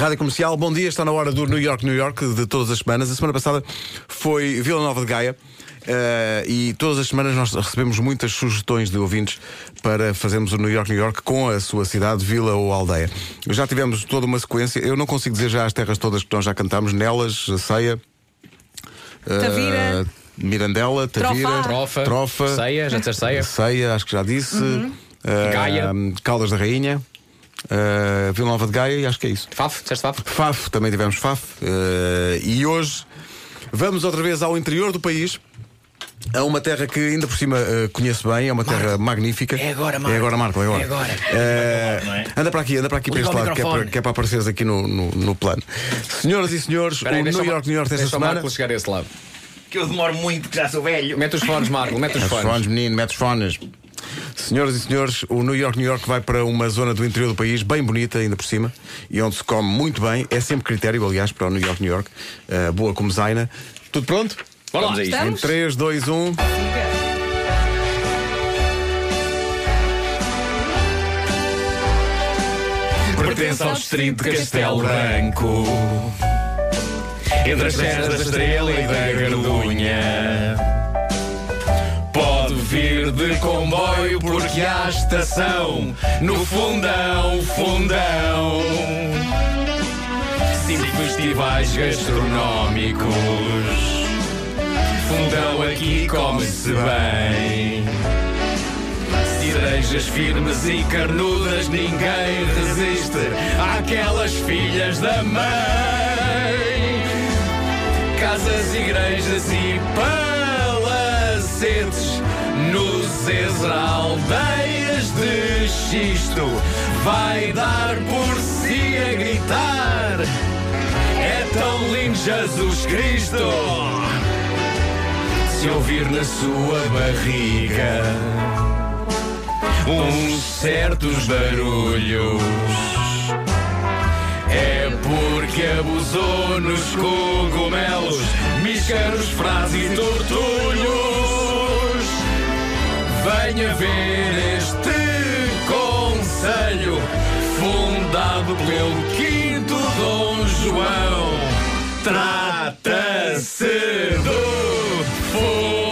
Rádio Comercial, bom dia, está na hora do New York, New York, de todas as semanas. A semana passada foi Vila Nova de Gaia. eh, e todas as semanas nós recebemos muitas sugestões de ouvintes para fazermos o New York, New York com a sua cidade, vila ou aldeia. Já tivemos toda uma sequência, eu não consigo dizer já as terras todas que nós já cantámos: Nelas, Ceia, eh, Tavira. Mirandela, Tavira, Trofa. Trofa, Trofa, Ceia, já disseste ceia? Ceia, acho que já disse. eh, Gaia. Caldas da Rainha. Eh, Vila Nova de Gaia e acho que é isso. Faf, disseste Faf? Faf, também tivemos Faf. eh, e hoje vamos outra vez ao interior do país. A uma terra que ainda por cima eh, conheço bem, é uma terra magnífica. É agora, Marco. É agora, Marco, é agora. É agora. Eh, anda para aqui, anda para aqui para este lado, que é para, que é para apareceres aqui no, no, no plano. Senhoras e senhores, aí, o New York, New York desta semana. Marco chegar a esse lado. Que eu demoro muito, que já sou velho. Mete os fones, Marco, mete os Mete os fones. fones, menino, mete os fones. Senhoras e senhores, o New York, New York vai para uma zona do interior do país, bem bonita ainda por cima, e onde se come muito bem. É sempre critério, aliás, para o New York, New York. Uh, boa como zaina. Tudo pronto? Bora lá. Vamos a isto. Em Estamos? 3, 2, 1. Pertence ao distrito de Castelo Branco. Entre as terras da Estrela e da Gardunha. Vir de comboio porque há estação no fundão, fundão. Cinco festivais gastronómicos. Fundão aqui come-se bem. Cerejas firmes e carnudas, ninguém resiste àquelas filhas da mãe. Casas, igrejas e palacetes, nos Ezra aldeias de xisto, vai dar por si a gritar. É tão lindo Jesus Cristo, se ouvir na sua barriga uns certos barulhos. É porque abusou nos cogumelos, míscaros, frases e tortulhos. Venha ver este conselho, fundado pelo quinto Dom João. Trata-se do fundão,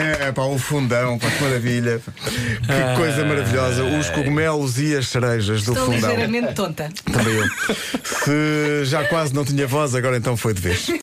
É, pá, o fundão, pá, que maravilha. Que coisa maravilhosa. Os cogumelos e as cerejas do Estou fundão. ligeiramente tonta. Também eu. Se já quase não tinha voz, agora então foi de vez.